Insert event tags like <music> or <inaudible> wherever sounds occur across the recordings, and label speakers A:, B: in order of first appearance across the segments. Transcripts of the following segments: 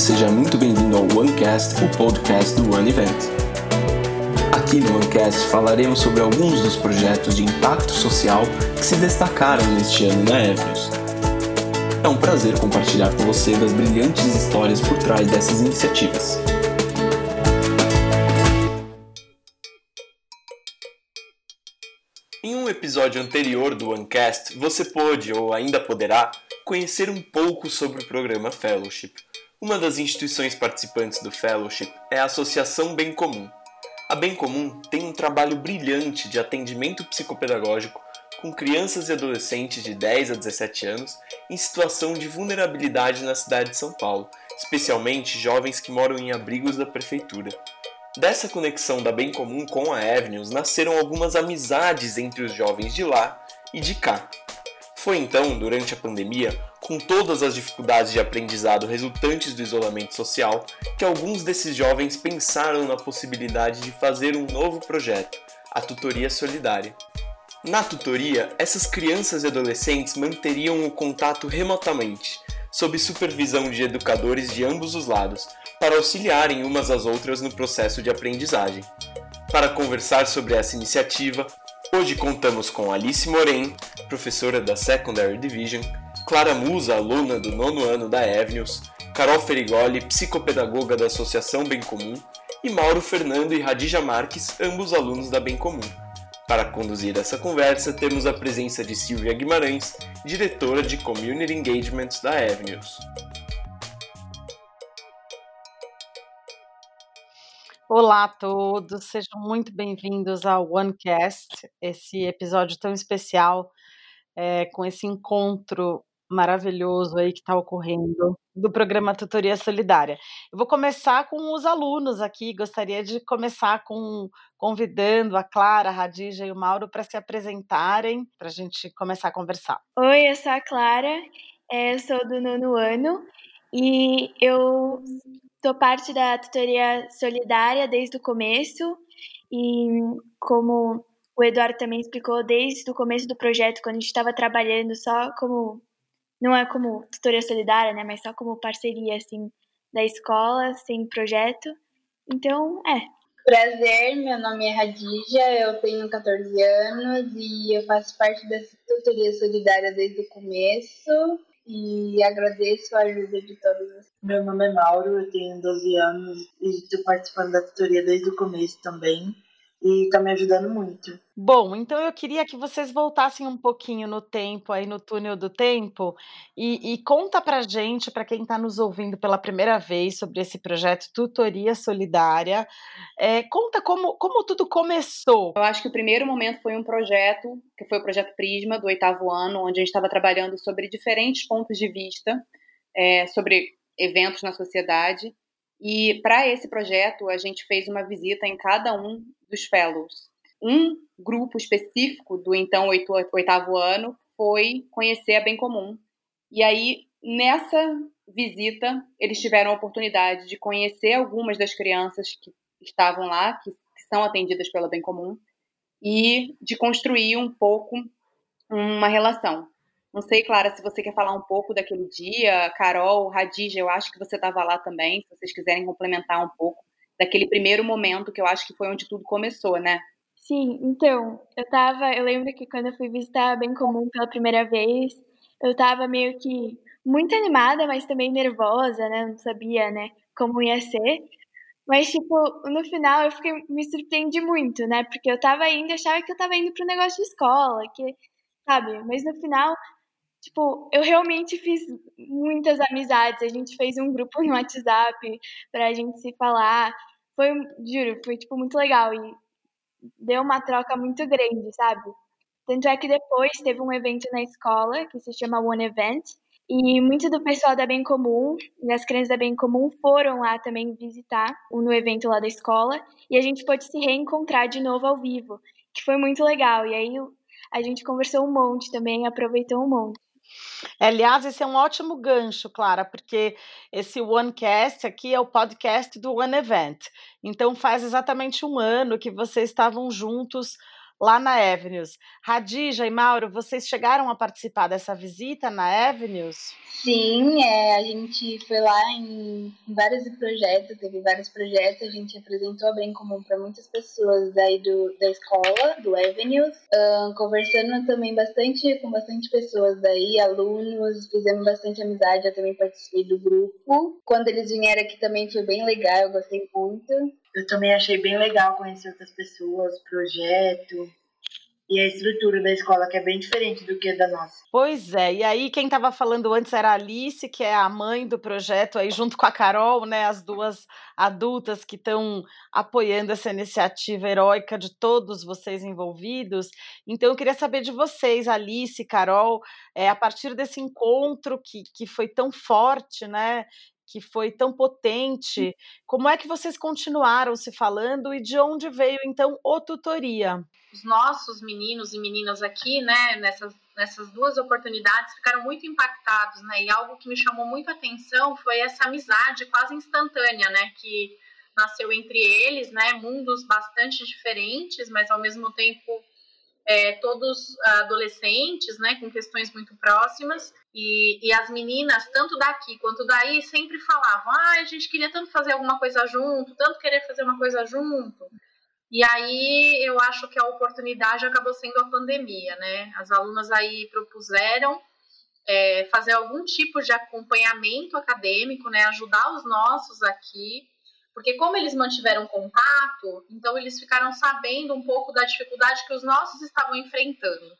A: seja muito bem-vindo ao OneCast, o podcast do One Event. Aqui no OneCast falaremos sobre alguns dos projetos de impacto social que se destacaram neste ano na Evnews. É um prazer compartilhar com você das brilhantes histórias por trás dessas iniciativas. Em um episódio anterior do OneCast, você pôde ou ainda poderá conhecer um pouco sobre o programa Fellowship. Uma das instituições participantes do Fellowship é a Associação Bem Comum. A Bem Comum tem um trabalho brilhante de atendimento psicopedagógico com crianças e adolescentes de 10 a 17 anos em situação de vulnerabilidade na cidade de São Paulo, especialmente jovens que moram em abrigos da prefeitura. Dessa conexão da Bem Comum com a Avenues nasceram algumas amizades entre os jovens de lá e de cá, foi então, durante a pandemia, com todas as dificuldades de aprendizado resultantes do isolamento social, que alguns desses jovens pensaram na possibilidade de fazer um novo projeto, a Tutoria Solidária. Na tutoria, essas crianças e adolescentes manteriam o contato remotamente, sob supervisão de educadores de ambos os lados, para auxiliarem umas às outras no processo de aprendizagem. Para conversar sobre essa iniciativa, Hoje contamos com Alice Moren, professora da Secondary Division, Clara Musa, aluna do nono ano da Avenues, Carol Ferigoli, psicopedagoga da Associação Bem Comum, e Mauro Fernando e Radija Marques, ambos alunos da Bem Comum. Para conduzir essa conversa, temos a presença de Silvia Guimarães, diretora de Community Engagement da Avenues.
B: Olá a todos, sejam muito bem-vindos ao OneCast, esse episódio tão especial, é, com esse encontro maravilhoso aí que está ocorrendo do programa Tutoria Solidária. Eu vou começar com os alunos aqui, gostaria de começar com convidando a Clara, a Radija e o Mauro para se apresentarem, para a gente começar a conversar.
C: Oi, eu sou a Clara, eu sou do nono ano e eu Estou parte da tutoria solidária desde o começo e como o Eduardo também explicou desde o começo do projeto, quando a gente estava trabalhando só como não é como tutoria solidária, né, mas só como parceria assim da escola, sem projeto. Então, é.
D: Prazer, meu nome é Radija, eu tenho 14 anos e eu faço parte da tutoria solidária desde o começo e agradeço a ajuda de todos.
E: Meu nome é Mauro, eu tenho 12 anos e estou participando da tutoria desde o começo também e está me ajudando muito.
B: Bom, então eu queria que vocês voltassem um pouquinho no tempo, aí no túnel do tempo, e, e conta pra gente, para quem está nos ouvindo pela primeira vez sobre esse projeto Tutoria Solidária, é, conta como, como tudo começou.
F: Eu acho que o primeiro momento foi um projeto, que foi o projeto Prisma, do oitavo ano, onde a gente estava trabalhando sobre diferentes pontos de vista, é, sobre eventos na sociedade, e para esse projeto, a gente fez uma visita em cada um dos fellows. Um grupo específico do então oitavo ano foi conhecer a Bem Comum. E aí, nessa visita, eles tiveram a oportunidade de conhecer algumas das crianças que estavam lá, que, que são atendidas pela Bem Comum, e de construir um pouco uma relação. Não sei, Clara, se você quer falar um pouco daquele dia, Carol, Radija, eu acho que você estava lá também, se vocês quiserem complementar um pouco daquele primeiro momento que eu acho que foi onde tudo começou, né?
C: Sim, então, eu tava, eu lembro que quando eu fui visitar Bem Comum pela primeira vez, eu tava meio que muito animada, mas também nervosa, né? Não sabia, né, como ia ser. Mas, tipo, no final eu fiquei, me surpreendi muito, né? Porque eu tava indo, achava que eu tava indo pro negócio de escola, que, sabe? Mas no final Tipo, eu realmente fiz muitas amizades. A gente fez um grupo no WhatsApp pra gente se falar. Foi, juro, foi tipo muito legal e deu uma troca muito grande, sabe? Tanto é que depois teve um evento na escola que se chama One Event e muito do pessoal da Bem Comum e as crianças da Bem Comum foram lá também visitar no evento lá da escola e a gente pôde se reencontrar de novo ao vivo, que foi muito legal. E aí a gente conversou um monte também, aproveitou um monte.
B: Aliás, esse é um ótimo gancho, Clara, porque esse OneCast aqui é o podcast do One Event. Então, faz exatamente um ano que vocês estavam juntos lá na Avenues. Radija e Mauro, vocês chegaram a participar dessa visita na Avenues?
D: Sim, é, a gente foi lá em vários projetos, teve vários projetos, a gente apresentou a Bem Comum para muitas pessoas daí do, da escola, do Avenues, conversando também bastante com bastante pessoas daí, alunos, fizemos bastante amizade, eu também participei do grupo. Quando eles vieram aqui também foi bem legal, eu gostei muito.
E: Eu também achei bem legal conhecer outras pessoas, projeto, e a estrutura da escola, que é bem diferente do que da nossa.
B: Pois é, e aí quem estava falando antes era a Alice, que é a mãe do projeto, aí junto com a Carol, né, as duas adultas que estão apoiando essa iniciativa heróica de todos vocês envolvidos. Então eu queria saber de vocês, Alice, Carol, é, a partir desse encontro que, que foi tão forte, né, que foi tão potente. Como é que vocês continuaram se falando e de onde veio então o tutoria?
G: Os nossos meninos e meninas aqui, né, nessas, nessas duas oportunidades, ficaram muito impactados, né? E algo que me chamou muito a atenção foi essa amizade quase instantânea, né, que nasceu entre eles, né, mundos bastante diferentes, mas ao mesmo tempo é, todos adolescentes, né, com questões muito próximas, e, e, as meninas, tanto daqui quanto daí, sempre falavam: ah, a gente queria tanto fazer alguma coisa junto, tanto querer fazer uma coisa junto. E aí eu acho que a oportunidade acabou sendo a pandemia, né? As alunas aí propuseram é, fazer algum tipo de acompanhamento acadêmico, né? Ajudar os nossos aqui porque como eles mantiveram contato, então eles ficaram sabendo um pouco da dificuldade que os nossos estavam enfrentando.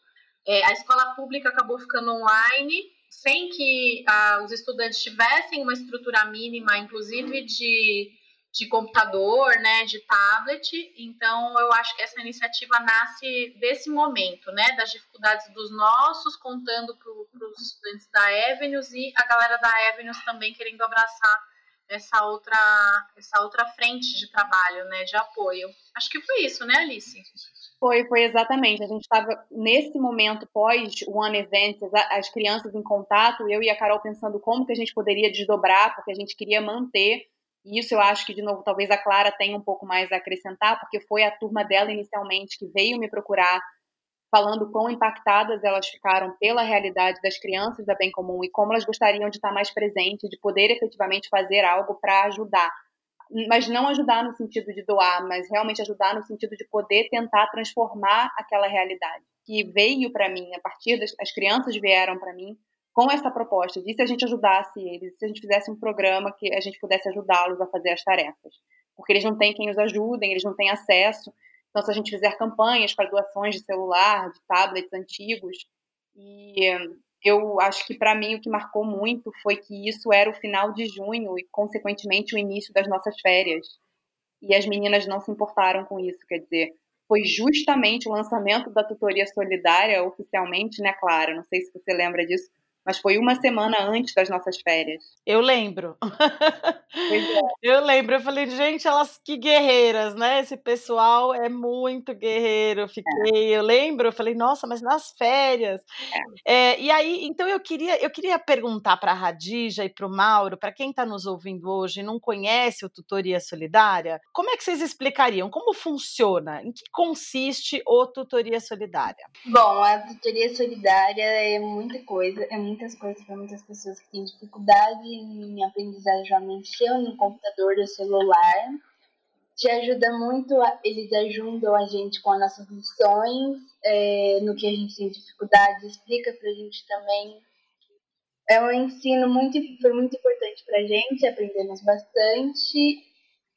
G: É, a escola pública acabou ficando online, sem que ah, os estudantes tivessem uma estrutura mínima, inclusive de, de computador, né, de tablet. Então, eu acho que essa iniciativa nasce desse momento, né, das dificuldades dos nossos, contando para os estudantes da Avenues e a galera da Avenues também querendo abraçar essa outra, essa outra frente de trabalho, né, de apoio. Acho que foi isso, né, Alice?
F: Foi, foi exatamente. A gente estava nesse momento pós One Event, as crianças em contato, eu e a Carol pensando como que a gente poderia desdobrar, porque a gente queria manter. E isso eu acho que, de novo, talvez a Clara tenha um pouco mais a acrescentar, porque foi a turma dela inicialmente que veio me procurar falando quão impactadas elas ficaram pela realidade das crianças da Bem Comum e como elas gostariam de estar mais presentes, de poder efetivamente fazer algo para ajudar. Mas não ajudar no sentido de doar, mas realmente ajudar no sentido de poder tentar transformar aquela realidade. Que veio para mim, a partir das as crianças vieram para mim com essa proposta de se a gente ajudasse eles, se a gente fizesse um programa que a gente pudesse ajudá-los a fazer as tarefas. Porque eles não têm quem os ajudem, eles não têm acesso. Então, se a gente fizer campanhas para doações de celular, de tablets antigos, e eu acho que para mim o que marcou muito foi que isso era o final de junho e, consequentemente, o início das nossas férias. E as meninas não se importaram com isso, quer dizer, foi justamente o lançamento da tutoria solidária oficialmente, né, Clara? Não sei se você lembra disso, mas foi uma semana antes das nossas férias.
B: Eu lembro. É. <laughs> Eu lembro, eu falei, gente, elas que guerreiras, né? Esse pessoal é muito guerreiro. Eu fiquei, é. eu lembro, eu falei, nossa, mas nas férias. É. É, e aí, então eu queria, eu queria perguntar para a Radija e para o Mauro, para quem está nos ouvindo hoje e não conhece o Tutoria Solidária, como é que vocês explicariam? Como funciona? Em que consiste o Tutoria Solidária?
D: Bom, a Tutoria Solidária é muita coisa, é muitas coisas para muitas pessoas que têm dificuldade em aprendizagem a mexer no computador ou celular. Te ajuda muito, eles ajudam a gente com as nossas lições, é, no que a gente tem dificuldade, explica para a gente também. É um ensino muito, foi muito importante para a gente, aprendemos bastante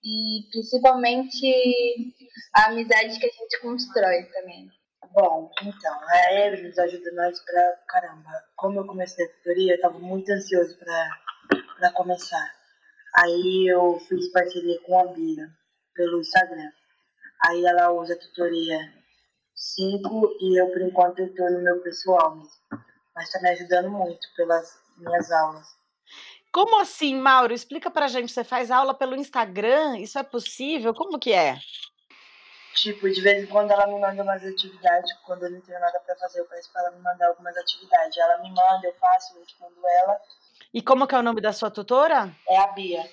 D: e principalmente a amizade que a gente constrói também.
E: Bom, então, a Evelyn ajuda nós pra caramba. Como eu comecei a tutoria, eu tava muito ansioso pra, pra começar. Aí eu fiz parceria com a Bia pelo Instagram. Aí ela usa a tutoria 5 e eu, por enquanto, eu tô no meu pessoal mesmo. Mas tá me ajudando muito pelas minhas aulas.
B: Como assim, Mauro? Explica pra gente. Você faz aula pelo Instagram? Isso é possível? Como que é?
E: Tipo, de vez em quando ela me manda umas atividades, quando eu não tenho nada para fazer, eu peço para ela me mandar algumas atividades. Ela me manda, eu faço, eu respondo ela.
B: E como que é o nome da sua tutora?
E: É a Bia.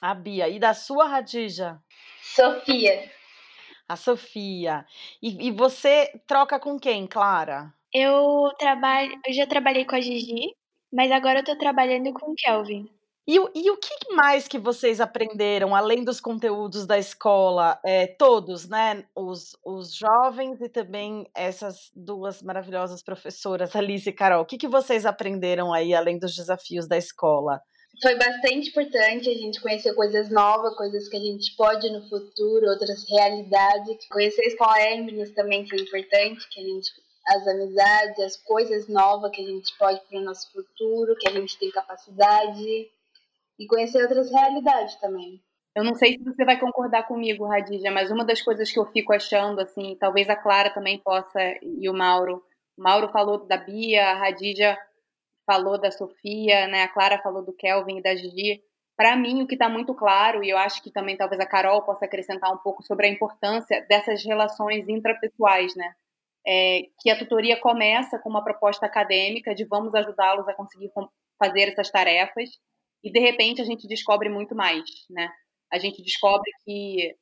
B: A Bia. E da sua, Radija?
D: Sofia.
B: A Sofia. E, e você troca com quem, Clara?
C: Eu trabalho, eu já trabalhei com a Gigi, mas agora eu tô trabalhando com o Kelvin.
B: E, e o que mais que vocês aprenderam, além dos conteúdos da escola, é, todos, né? Os, os jovens e também essas duas maravilhosas professoras, Alice e Carol. O que, que vocês aprenderam aí, além dos desafios da escola?
D: Foi bastante importante a gente conhecer coisas novas, coisas que a gente pode no futuro, outras realidades. Conhecer a escola Hermes também foi importante, que a gente as amizades, as coisas novas que a gente pode para o nosso futuro, que a gente tem capacidade e conhecer outras realidades também.
F: Eu não sei se você vai concordar comigo, Radija, mas uma das coisas que eu fico achando, assim, talvez a Clara também possa e o Mauro. O Mauro falou da Bia, a Radija falou da Sofia, né? A Clara falou do Kelvin e da Gigi. Para mim, o que está muito claro, e eu acho que também talvez a Carol possa acrescentar um pouco sobre a importância dessas relações intrapessoais, né? É, que a tutoria começa com uma proposta acadêmica de vamos ajudá-los a conseguir fazer essas tarefas, e de repente a gente descobre muito mais, né? A gente descobre que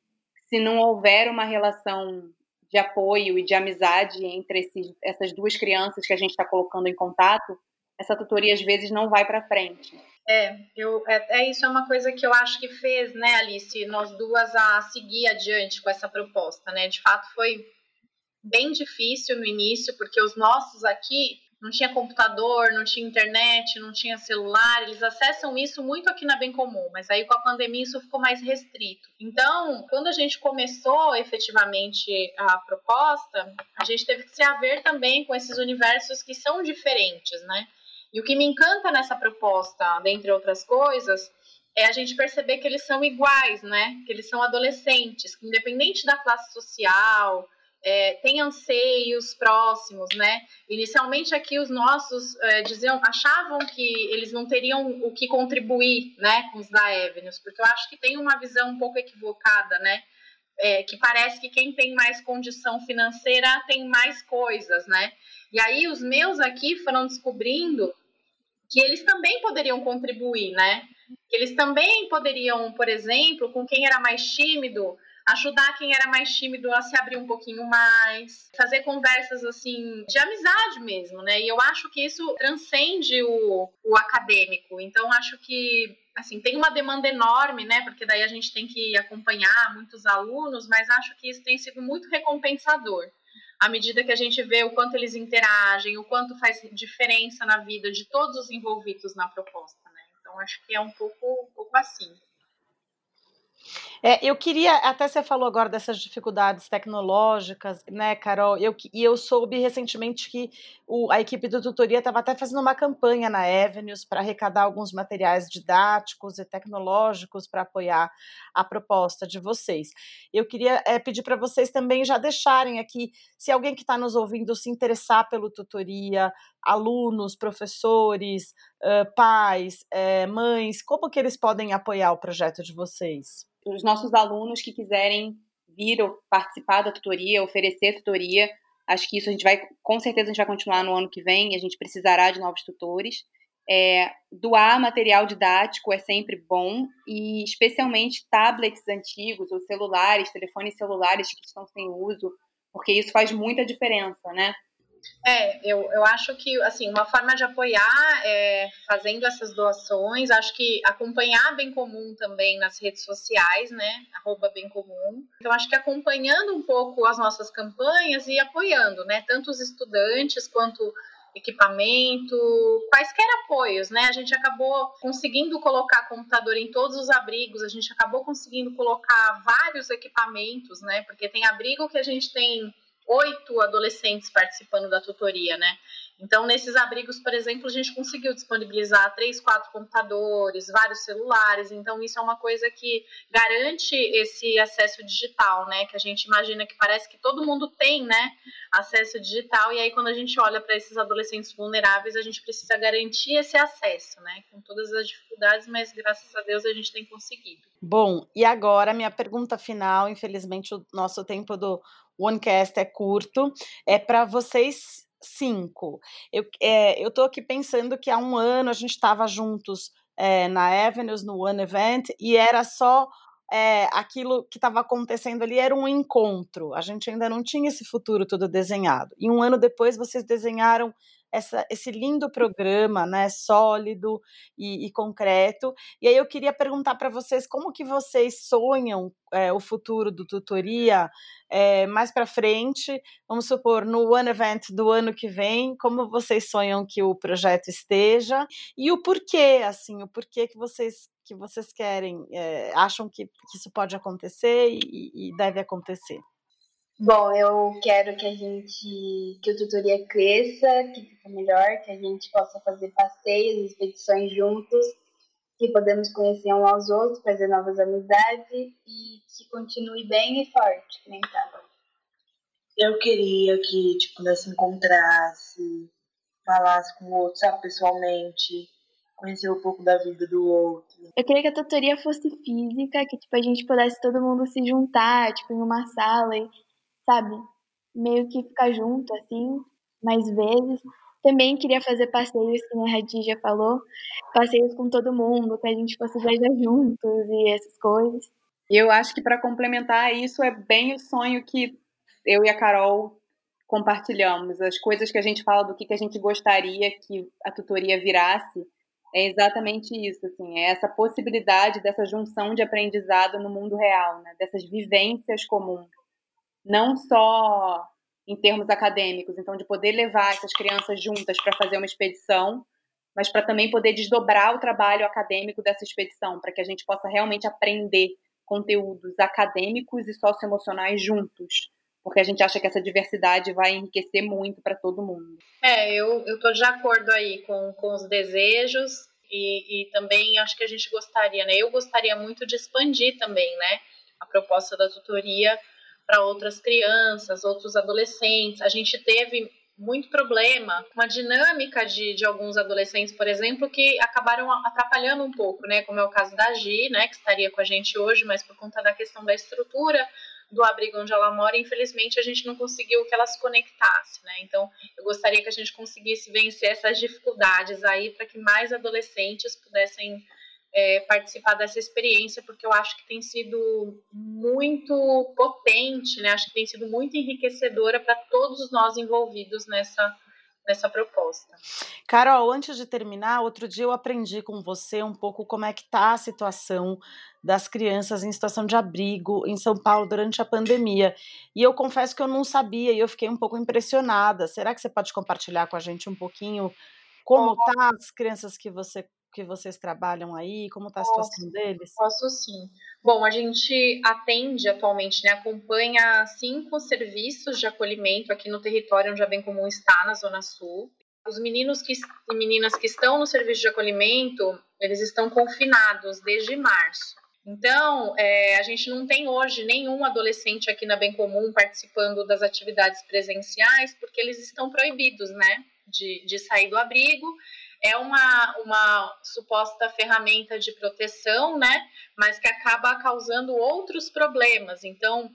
F: se não houver uma relação de apoio e de amizade entre esses, essas duas crianças que a gente está colocando em contato, essa tutoria às vezes não vai para frente.
G: É, eu, é, é, isso é uma coisa que eu acho que fez, né, Alice, nós duas a seguir adiante com essa proposta, né? De fato foi bem difícil no início, porque os nossos aqui não tinha computador, não tinha internet, não tinha celular, eles acessam isso muito aqui na Bem Comum, mas aí com a pandemia isso ficou mais restrito. Então, quando a gente começou efetivamente a proposta, a gente teve que se haver também com esses universos que são diferentes, né? E o que me encanta nessa proposta, dentre outras coisas, é a gente perceber que eles são iguais, né? Que eles são adolescentes, que independente da classe social, é, tem anseios próximos, né? Inicialmente aqui os nossos é, diziam, achavam que eles não teriam o que contribuir, né, com os da Avenues, porque eu acho que tem uma visão um pouco equivocada, né? É, que parece que quem tem mais condição financeira tem mais coisas, né? E aí os meus aqui foram descobrindo que eles também poderiam contribuir, né? Que eles também poderiam, por exemplo, com quem era mais tímido, ajudar quem era mais tímido a se abrir um pouquinho mais, fazer conversas assim de amizade mesmo, né? E eu acho que isso transcende o, o acadêmico. Então acho que assim tem uma demanda enorme, né? Porque daí a gente tem que acompanhar muitos alunos, mas acho que isso tem sido muito recompensador. À medida que a gente vê o quanto eles interagem, o quanto faz diferença na vida de todos os envolvidos na proposta, né? Então acho que é um pouco, um pouco assim.
B: É, eu queria, até você falou agora dessas dificuldades tecnológicas, né, Carol? Eu, e eu soube recentemente que o, a equipe do tutoria estava até fazendo uma campanha na Avenues para arrecadar alguns materiais didáticos e tecnológicos para apoiar a proposta de vocês. Eu queria é, pedir para vocês também já deixarem aqui, se alguém que está nos ouvindo se interessar pelo tutoria, alunos, professores, uh, pais, uh, mães, como que eles podem apoiar o projeto de vocês?
F: os nossos alunos que quiserem vir ou participar da tutoria, oferecer tutoria, acho que isso a gente vai, com certeza a gente vai continuar no ano que vem, a gente precisará de novos tutores. É, doar material didático é sempre bom e especialmente tablets antigos ou celulares, telefones celulares que estão sem uso, porque isso faz muita diferença, né?
G: É, eu, eu acho que, assim, uma forma de apoiar é fazendo essas doações, acho que acompanhar Bem Comum também nas redes sociais, né, arroba Bem Comum. Então, acho que acompanhando um pouco as nossas campanhas e apoiando, né, tanto os estudantes quanto equipamento, quaisquer apoios, né? A gente acabou conseguindo colocar computador em todos os abrigos, a gente acabou conseguindo colocar vários equipamentos, né? Porque tem abrigo que a gente tem oito adolescentes participando da tutoria, né? Então, nesses abrigos, por exemplo, a gente conseguiu disponibilizar três, quatro computadores, vários celulares. Então, isso é uma coisa que garante esse acesso digital, né? Que a gente imagina que parece que todo mundo tem, né? Acesso digital. E aí, quando a gente olha para esses adolescentes vulneráveis, a gente precisa garantir esse acesso, né? Com todas as dificuldades, mas graças a Deus a gente tem conseguido.
B: Bom, e agora minha pergunta final, infelizmente o nosso tempo do OneCast é curto, é para vocês cinco. Eu é, estou aqui pensando que há um ano a gente estava juntos é, na Avenues, no One Event, e era só é, aquilo que estava acontecendo ali era um encontro. A gente ainda não tinha esse futuro todo desenhado. E um ano depois vocês desenharam essa, esse lindo programa, né, sólido e, e, concreto. E aí eu queria perguntar para vocês como que vocês sonham é, o futuro do tutoria é, mais para frente. Vamos supor no One Event do ano que vem, como vocês sonham que o projeto esteja e o porquê, assim, o porquê que vocês que vocês querem, é, acham que, que, isso pode acontecer e, e deve acontecer.
D: Bom, eu quero que a gente, que o tutoria cresça, que fique melhor, que a gente possa fazer passeios, expedições juntos, que podemos conhecer um aos outros, fazer novas amizades e que continue bem e forte, que nem tá.
E: Eu queria que, tipo, nós se encontrasse, falasse com o outro, sabe, pessoalmente, conhecer um pouco da vida do outro.
C: Eu queria que a tutoria fosse física, que, tipo, a gente pudesse todo mundo se juntar, tipo, em uma sala e sabe? Meio que ficar junto, assim, mais vezes. Também queria fazer passeios, que a Radija falou, passeios com todo mundo, que a gente fosse viajar <laughs> juntos e essas coisas.
F: Eu acho que para complementar isso é bem o sonho que eu e a Carol compartilhamos. As coisas que a gente fala do que, que a gente gostaria que a tutoria virasse é exatamente isso, assim, é essa possibilidade dessa junção de aprendizado no mundo real, né? dessas vivências comuns não só em termos acadêmicos, então de poder levar essas crianças juntas para fazer uma expedição, mas para também poder desdobrar o trabalho acadêmico dessa expedição, para que a gente possa realmente aprender conteúdos acadêmicos e socioemocionais juntos, porque a gente acha que essa diversidade vai enriquecer muito para todo mundo.
G: É, eu estou de acordo aí com, com os desejos e, e também acho que a gente gostaria, né? Eu gostaria muito de expandir também, né? A proposta da tutoria para outras crianças, outros adolescentes. A gente teve muito problema, uma dinâmica de, de alguns adolescentes, por exemplo, que acabaram atrapalhando um pouco, né? Como é o caso da Gi, né? Que estaria com a gente hoje, mas por conta da questão da estrutura do abrigo onde ela mora, infelizmente a gente não conseguiu que ela se conectasse, né? Então, eu gostaria que a gente conseguisse vencer essas dificuldades aí para que mais adolescentes pudessem é, participar dessa experiência, porque eu acho que tem sido muito potente, né? Acho que tem sido muito enriquecedora para todos nós envolvidos nessa, nessa proposta.
B: Carol, antes de terminar, outro dia eu aprendi com você um pouco como é que está a situação das crianças em situação de abrigo em São Paulo durante a pandemia. E eu confesso que eu não sabia e eu fiquei um pouco impressionada. Será que você pode compartilhar com a gente um pouquinho como tá as crianças que você que vocês trabalham aí? Como está a situação deles?
G: Posso sim. Bom, a gente atende atualmente, né, acompanha cinco serviços de acolhimento aqui no território onde a Bem Comum está, na Zona Sul. Os meninos que, e meninas que estão no serviço de acolhimento, eles estão confinados desde março. Então, é, a gente não tem hoje nenhum adolescente aqui na Bem Comum participando das atividades presenciais, porque eles estão proibidos, né, de, de sair do abrigo é uma, uma suposta ferramenta de proteção, né? Mas que acaba causando outros problemas. Então,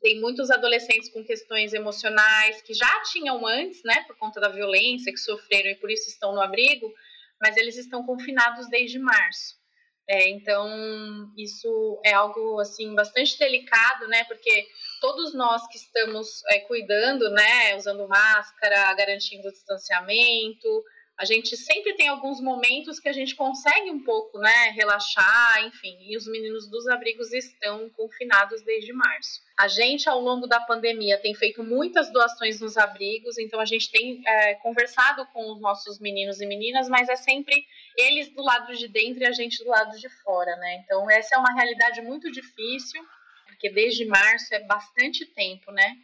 G: tem muitos adolescentes com questões emocionais que já tinham antes, né? Por conta da violência que sofreram e por isso estão no abrigo, mas eles estão confinados desde março. É, então, isso é algo assim bastante delicado, né? Porque todos nós que estamos é, cuidando, né, usando máscara, garantindo o distanciamento, a gente sempre tem alguns momentos que a gente consegue um pouco, né, relaxar, enfim, e os meninos dos abrigos estão confinados desde março. A gente, ao longo da pandemia, tem feito muitas doações nos abrigos, então a gente tem é, conversado com os nossos meninos e meninas, mas é sempre eles do lado de dentro e a gente do lado de fora, né? Então, essa é uma realidade muito difícil, porque desde março é bastante tempo, né,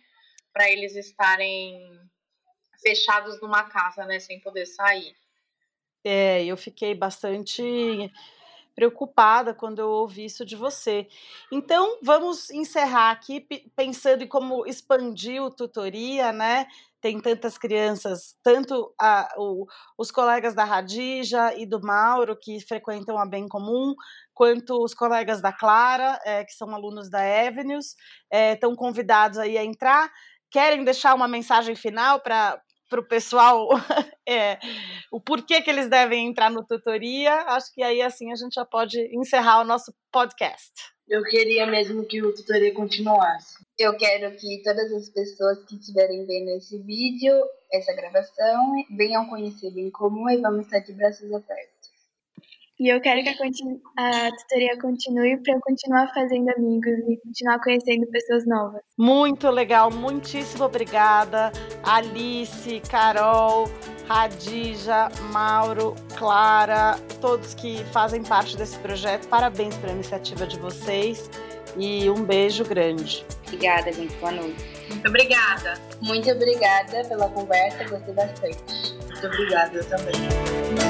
G: para eles estarem fechados numa casa, né, sem poder sair.
B: É, eu fiquei bastante preocupada quando eu ouvi isso de você. Então, vamos encerrar aqui pensando em como expandir o tutoria, né? Tem tantas crianças, tanto a, o, os colegas da Radija e do Mauro, que frequentam a Bem Comum, quanto os colegas da Clara, é, que são alunos da Avenues, estão é, convidados aí a entrar. Querem deixar uma mensagem final para para o pessoal <laughs> é, o porquê que eles devem entrar no tutoria, acho que aí assim a gente já pode encerrar o nosso podcast.
E: Eu queria mesmo que o tutoria continuasse.
D: Eu quero que todas as pessoas que estiverem vendo esse vídeo, essa gravação, venham conhecer bem comum e vamos estar de braços abertos.
C: E eu quero que a, a tutoria continue para eu continuar fazendo amigos e continuar conhecendo pessoas novas.
B: Muito legal, muitíssimo obrigada, Alice, Carol, Radija, Mauro, Clara, todos que fazem parte desse projeto. Parabéns pela iniciativa de vocês e um beijo grande.
F: Obrigada, gente. Boa noite.
G: Muito obrigada.
D: Muito obrigada pela conversa, gostei bastante.
E: Muito obrigada também.